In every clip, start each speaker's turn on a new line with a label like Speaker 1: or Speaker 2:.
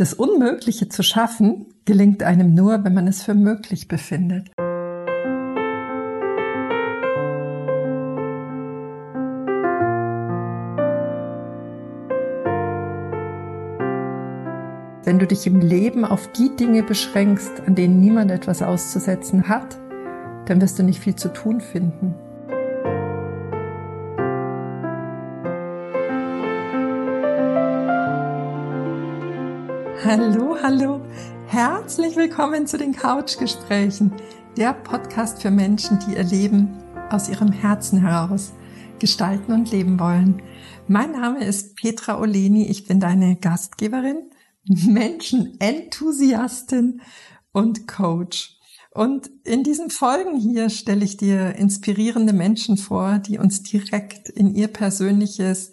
Speaker 1: Das Unmögliche zu schaffen gelingt einem nur, wenn man es für möglich befindet. Wenn du dich im Leben auf die Dinge beschränkst, an denen niemand etwas auszusetzen hat, dann wirst du nicht viel zu tun finden. Hallo, hallo. Herzlich willkommen zu den Couchgesprächen, der Podcast für Menschen, die ihr Leben aus ihrem Herzen heraus gestalten und leben wollen. Mein Name ist Petra Oleni. Ich bin deine Gastgeberin, Menschenenthusiastin und Coach. Und in diesen Folgen hier stelle ich dir inspirierende Menschen vor, die uns direkt in ihr persönliches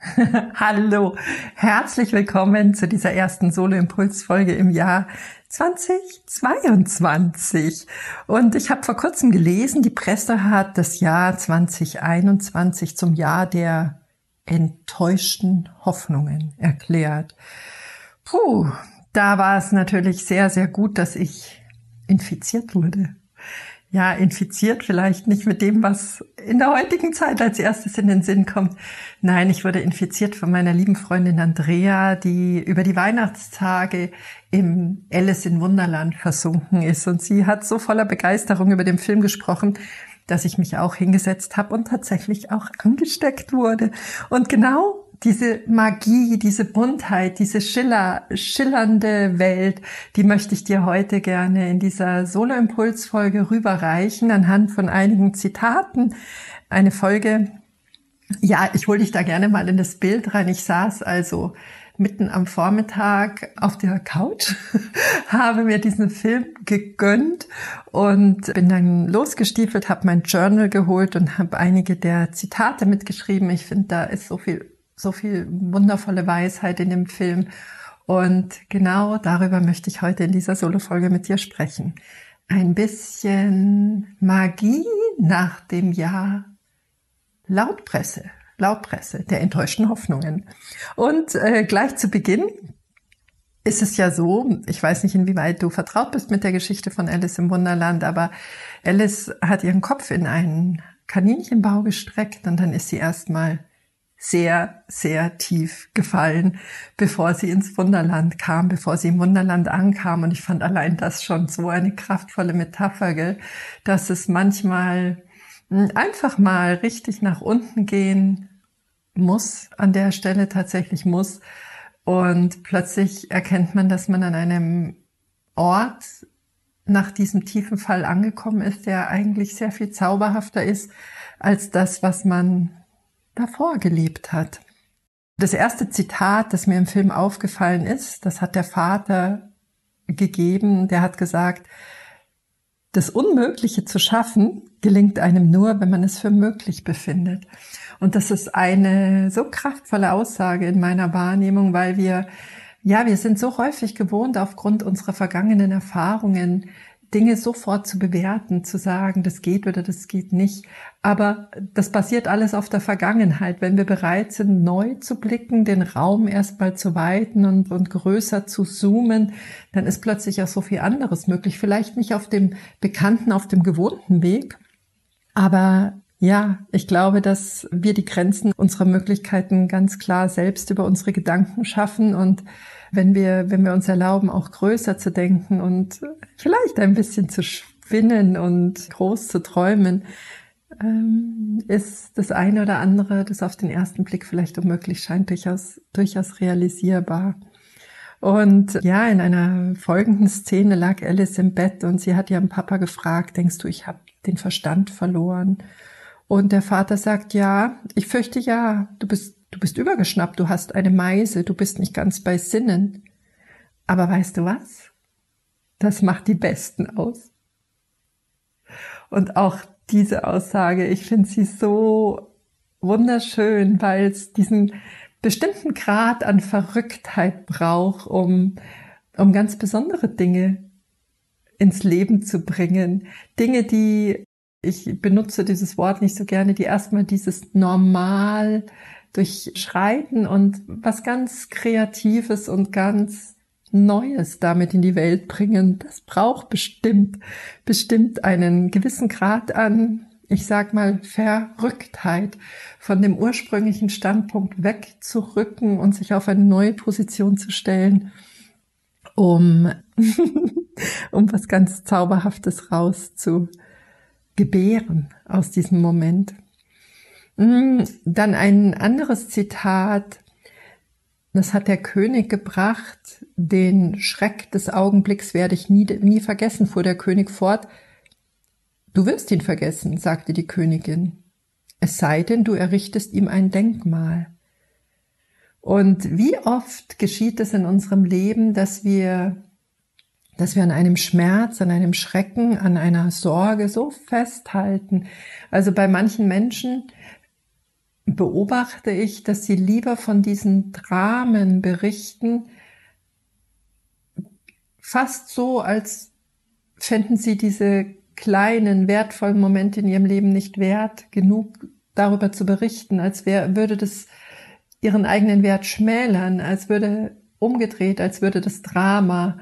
Speaker 1: Hallo, herzlich willkommen zu dieser ersten Solo-Impuls-Folge im Jahr 2022. Und ich habe vor kurzem gelesen, die Presse hat das Jahr 2021 zum Jahr der enttäuschten Hoffnungen erklärt. Puh, da war es natürlich sehr, sehr gut, dass ich infiziert wurde ja, infiziert vielleicht nicht mit dem, was in der heutigen Zeit als erstes in den Sinn kommt. Nein, ich wurde infiziert von meiner lieben Freundin Andrea, die über die Weihnachtstage im Alice in Wunderland versunken ist. Und sie hat so voller Begeisterung über den Film gesprochen, dass ich mich auch hingesetzt habe und tatsächlich auch angesteckt wurde. Und genau diese Magie, diese Buntheit, diese Schiller, schillernde Welt, die möchte ich dir heute gerne in dieser Solo-Impuls-Folge rüberreichen anhand von einigen Zitaten. Eine Folge, ja, ich hole dich da gerne mal in das Bild rein. Ich saß also mitten am Vormittag auf der Couch, habe mir diesen Film gegönnt und bin dann losgestiefelt, habe mein Journal geholt und habe einige der Zitate mitgeschrieben. Ich finde, da ist so viel so viel wundervolle Weisheit in dem Film. Und genau darüber möchte ich heute in dieser Solo-Folge mit dir sprechen. Ein bisschen Magie nach dem Jahr Lautpresse, Lautpresse der enttäuschten Hoffnungen. Und äh, gleich zu Beginn ist es ja so, ich weiß nicht, inwieweit du vertraut bist mit der Geschichte von Alice im Wunderland, aber Alice hat ihren Kopf in einen Kaninchenbau gestreckt und dann ist sie erstmal sehr, sehr tief gefallen, bevor sie ins Wunderland kam, bevor sie im Wunderland ankam. Und ich fand allein das schon so eine kraftvolle Metapher, gell? dass es manchmal hm, einfach mal richtig nach unten gehen muss, an der Stelle tatsächlich muss. Und plötzlich erkennt man, dass man an einem Ort nach diesem tiefen Fall angekommen ist, der eigentlich sehr viel zauberhafter ist als das, was man davor gelebt hat. Das erste Zitat, das mir im Film aufgefallen ist, das hat der Vater gegeben, der hat gesagt, das Unmögliche zu schaffen gelingt einem nur, wenn man es für möglich befindet. Und das ist eine so kraftvolle Aussage in meiner Wahrnehmung, weil wir, ja, wir sind so häufig gewohnt, aufgrund unserer vergangenen Erfahrungen Dinge sofort zu bewerten, zu sagen, das geht oder das geht nicht. Aber das basiert alles auf der Vergangenheit. Wenn wir bereit sind, neu zu blicken, den Raum erstmal zu weiten und, und größer zu zoomen, dann ist plötzlich auch so viel anderes möglich. Vielleicht nicht auf dem bekannten, auf dem gewohnten Weg, aber ja, ich glaube, dass wir die Grenzen unserer Möglichkeiten ganz klar selbst über unsere Gedanken schaffen und wenn wir, wenn wir uns erlauben, auch größer zu denken und vielleicht ein bisschen zu spinnen und groß zu träumen, ähm, ist das eine oder andere, das auf den ersten Blick vielleicht unmöglich scheint, durchaus, durchaus realisierbar. Und ja, in einer folgenden Szene lag Alice im Bett und sie hat ihren Papa gefragt, denkst du, ich habe den Verstand verloren? Und der Vater sagt, ja, ich fürchte ja, du bist Du bist übergeschnappt, du hast eine Meise, du bist nicht ganz bei Sinnen. Aber weißt du was? Das macht die Besten aus. Und auch diese Aussage, ich finde sie so wunderschön, weil es diesen bestimmten Grad an Verrücktheit braucht, um, um ganz besondere Dinge ins Leben zu bringen. Dinge, die, ich benutze dieses Wort nicht so gerne, die erstmal dieses Normal durchschreiten und was ganz Kreatives und ganz Neues damit in die Welt bringen. Das braucht bestimmt, bestimmt einen gewissen Grad an, ich sag mal, Verrücktheit von dem ursprünglichen Standpunkt wegzurücken und sich auf eine neue Position zu stellen, um, um was ganz Zauberhaftes raus zu gebären aus diesem Moment. Mm, dann ein anderes Zitat, das hat der König gebracht, den Schreck des Augenblicks werde ich nie, nie vergessen, fuhr der König fort. Du wirst ihn vergessen, sagte die Königin, es sei denn, du errichtest ihm ein Denkmal. Und wie oft geschieht es in unserem Leben, dass wir, dass wir an einem Schmerz, an einem Schrecken, an einer Sorge so festhalten. Also bei manchen Menschen beobachte ich, dass sie lieber von diesen Dramen berichten, fast so, als fänden sie diese kleinen, wertvollen Momente in ihrem Leben nicht wert, genug darüber zu berichten, als wär, würde das ihren eigenen Wert schmälern, als würde umgedreht, als würde das Drama,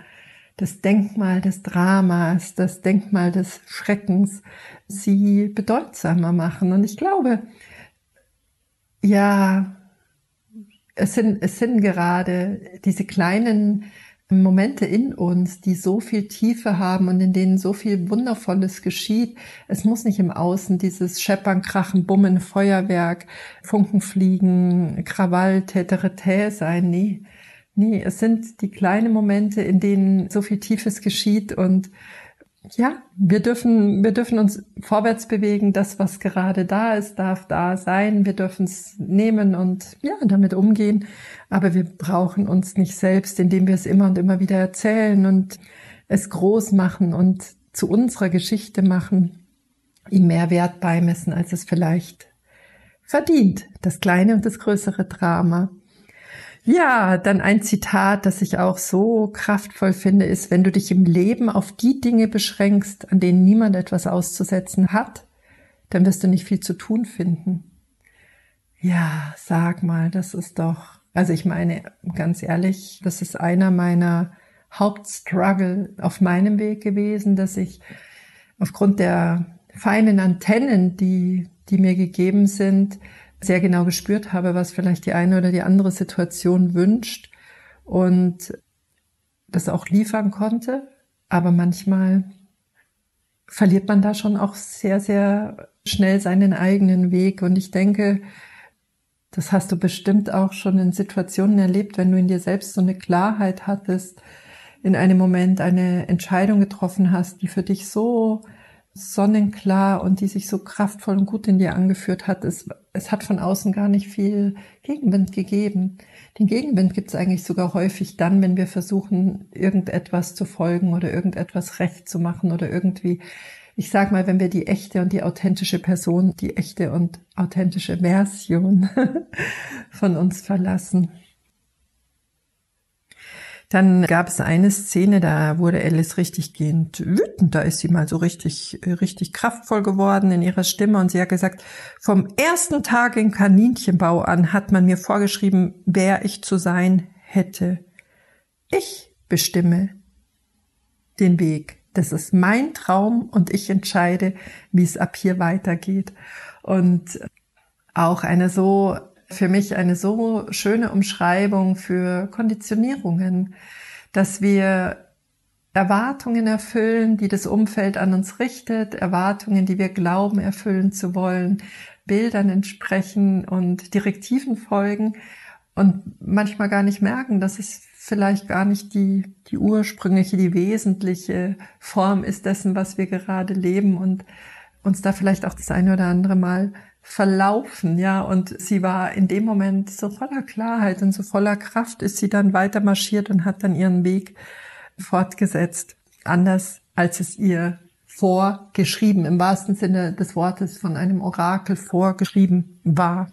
Speaker 1: das Denkmal des Dramas, das Denkmal des Schreckens sie bedeutsamer machen. Und ich glaube, ja, es sind, es sind gerade diese kleinen Momente in uns, die so viel Tiefe haben und in denen so viel Wundervolles geschieht. Es muss nicht im Außen dieses Scheppern, Krachen, Bummen, Feuerwerk, Funken fliegen, Krawall, Täterete sein. Nee, nee, es sind die kleinen Momente, in denen so viel Tiefes geschieht und ja, wir dürfen, wir dürfen uns vorwärts bewegen. Das, was gerade da ist, darf da sein. Wir dürfen es nehmen und ja, damit umgehen. Aber wir brauchen uns nicht selbst, indem wir es immer und immer wieder erzählen und es groß machen und zu unserer Geschichte machen, ihm mehr Wert beimessen, als es vielleicht verdient. Das kleine und das größere Drama. Ja, dann ein Zitat, das ich auch so kraftvoll finde, ist, wenn du dich im Leben auf die Dinge beschränkst, an denen niemand etwas auszusetzen hat, dann wirst du nicht viel zu tun finden. Ja, sag mal, das ist doch, also ich meine, ganz ehrlich, das ist einer meiner Hauptstruggle auf meinem Weg gewesen, dass ich aufgrund der feinen Antennen, die, die mir gegeben sind, sehr genau gespürt habe, was vielleicht die eine oder die andere Situation wünscht und das auch liefern konnte. Aber manchmal verliert man da schon auch sehr, sehr schnell seinen eigenen Weg. Und ich denke, das hast du bestimmt auch schon in Situationen erlebt, wenn du in dir selbst so eine Klarheit hattest, in einem Moment eine Entscheidung getroffen hast, die für dich so sonnenklar und die sich so kraftvoll und gut in dir angeführt hat. Es, es hat von außen gar nicht viel Gegenwind gegeben. Den Gegenwind gibt es eigentlich sogar häufig dann, wenn wir versuchen, irgendetwas zu folgen oder irgendetwas recht zu machen oder irgendwie, ich sag mal, wenn wir die echte und die authentische Person, die echte und authentische Version von uns verlassen. Dann gab es eine Szene, da wurde Alice richtig gehend wütend. Da ist sie mal so richtig, richtig kraftvoll geworden in ihrer Stimme und sie hat gesagt, vom ersten Tag im Kaninchenbau an hat man mir vorgeschrieben, wer ich zu sein hätte. Ich bestimme den Weg. Das ist mein Traum und ich entscheide, wie es ab hier weitergeht. Und auch eine so für mich eine so schöne Umschreibung für Konditionierungen, dass wir Erwartungen erfüllen, die das Umfeld an uns richtet, Erwartungen, die wir glauben erfüllen zu wollen, Bildern entsprechen und Direktiven folgen und manchmal gar nicht merken, dass es vielleicht gar nicht die, die ursprüngliche, die wesentliche Form ist dessen, was wir gerade leben und uns da vielleicht auch das eine oder andere Mal verlaufen, ja. Und sie war in dem Moment so voller Klarheit und so voller Kraft ist sie dann weiter marschiert und hat dann ihren Weg fortgesetzt. Anders als es ihr vorgeschrieben, im wahrsten Sinne des Wortes von einem Orakel vorgeschrieben war.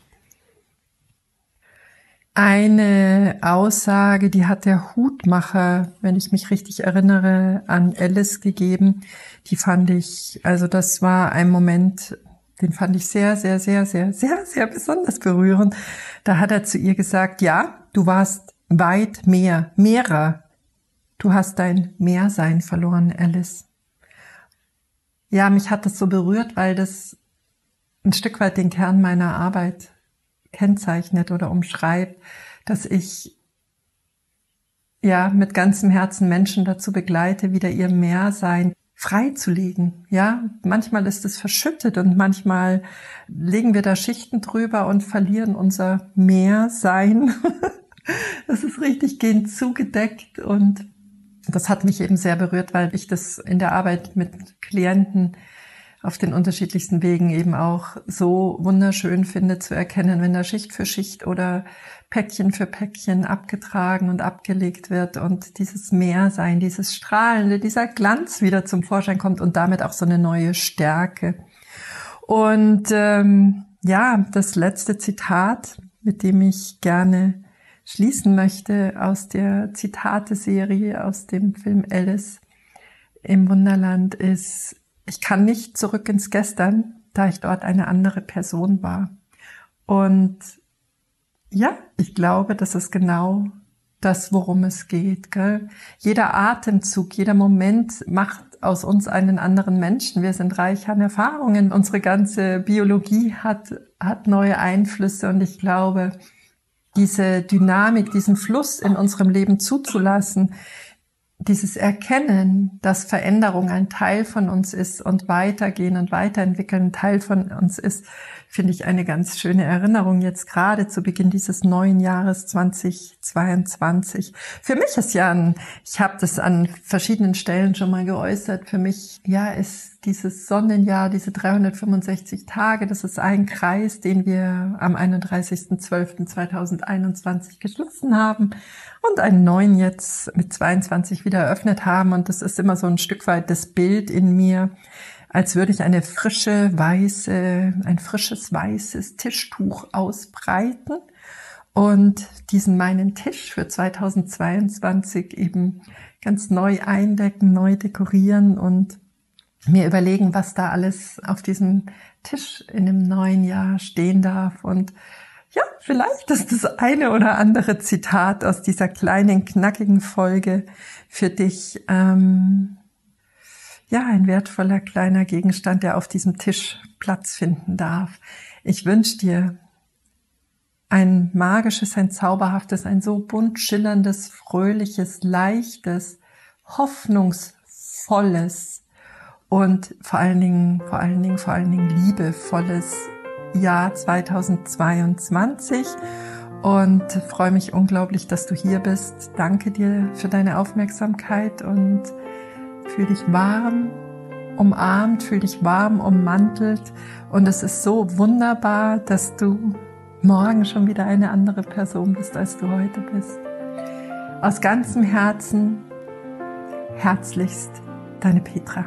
Speaker 1: Eine Aussage, die hat der Hutmacher, wenn ich mich richtig erinnere, an Alice gegeben. Die fand ich, also das war ein Moment, den fand ich sehr, sehr, sehr, sehr, sehr, sehr besonders berührend. Da hat er zu ihr gesagt, ja, du warst weit mehr, mehrer. Du hast dein Mehrsein verloren, Alice. Ja, mich hat das so berührt, weil das ein Stück weit den Kern meiner Arbeit kennzeichnet oder umschreibt, dass ich ja mit ganzem Herzen Menschen dazu begleite, wieder ihr Mehrsein freizulegen. Ja, manchmal ist es verschüttet und manchmal legen wir da Schichten drüber und verlieren unser Mehrsein. das ist richtig gehend zugedeckt und das hat mich eben sehr berührt, weil ich das in der Arbeit mit Klienten auf den unterschiedlichsten Wegen eben auch so wunderschön finde zu erkennen, wenn da Schicht für Schicht oder Päckchen für Päckchen abgetragen und abgelegt wird und dieses Mehrsein, dieses Strahlende, dieser Glanz wieder zum Vorschein kommt und damit auch so eine neue Stärke. Und ähm, ja, das letzte Zitat, mit dem ich gerne schließen möchte aus der Zitate-Serie aus dem Film Alice im Wunderland ist, ich kann nicht zurück ins Gestern, da ich dort eine andere Person war. Und ja, ich glaube, das ist genau das, worum es geht. Gell? Jeder Atemzug, jeder Moment macht aus uns einen anderen Menschen. Wir sind reich an Erfahrungen. Unsere ganze Biologie hat, hat neue Einflüsse und ich glaube, diese Dynamik, diesen Fluss in unserem Leben zuzulassen, dieses Erkennen, dass Veränderung ein Teil von uns ist und weitergehen und weiterentwickeln ein Teil von uns ist, finde ich eine ganz schöne Erinnerung jetzt gerade zu Beginn dieses neuen Jahres 2022. Für mich ist ja ein, ich habe das an verschiedenen Stellen schon mal geäußert, für mich ja ist dieses Sonnenjahr, diese 365 Tage, das ist ein Kreis, den wir am 31.12.2021 geschlossen haben und einen neuen jetzt mit 22 wieder eröffnet haben und das ist immer so ein Stück weit das Bild in mir, als würde ich eine frische weiße, ein frisches weißes Tischtuch ausbreiten und diesen meinen Tisch für 2022 eben ganz neu eindecken, neu dekorieren und mir überlegen, was da alles auf diesem Tisch in dem neuen Jahr stehen darf. Und ja, vielleicht ist das eine oder andere Zitat aus dieser kleinen, knackigen Folge für dich ähm, ja, ein wertvoller kleiner Gegenstand, der auf diesem Tisch Platz finden darf. Ich wünsche dir ein magisches, ein zauberhaftes, ein so bunt schillerndes, fröhliches, leichtes, hoffnungsvolles und vor allen Dingen, vor allen Dingen, vor allen Dingen liebevolles Jahr 2022 und freue mich unglaublich, dass du hier bist. Danke dir für deine Aufmerksamkeit und Fühl dich warm, umarmt, fühl dich warm ummantelt. Und es ist so wunderbar, dass du morgen schon wieder eine andere Person bist, als du heute bist. Aus ganzem Herzen, herzlichst, deine Petra.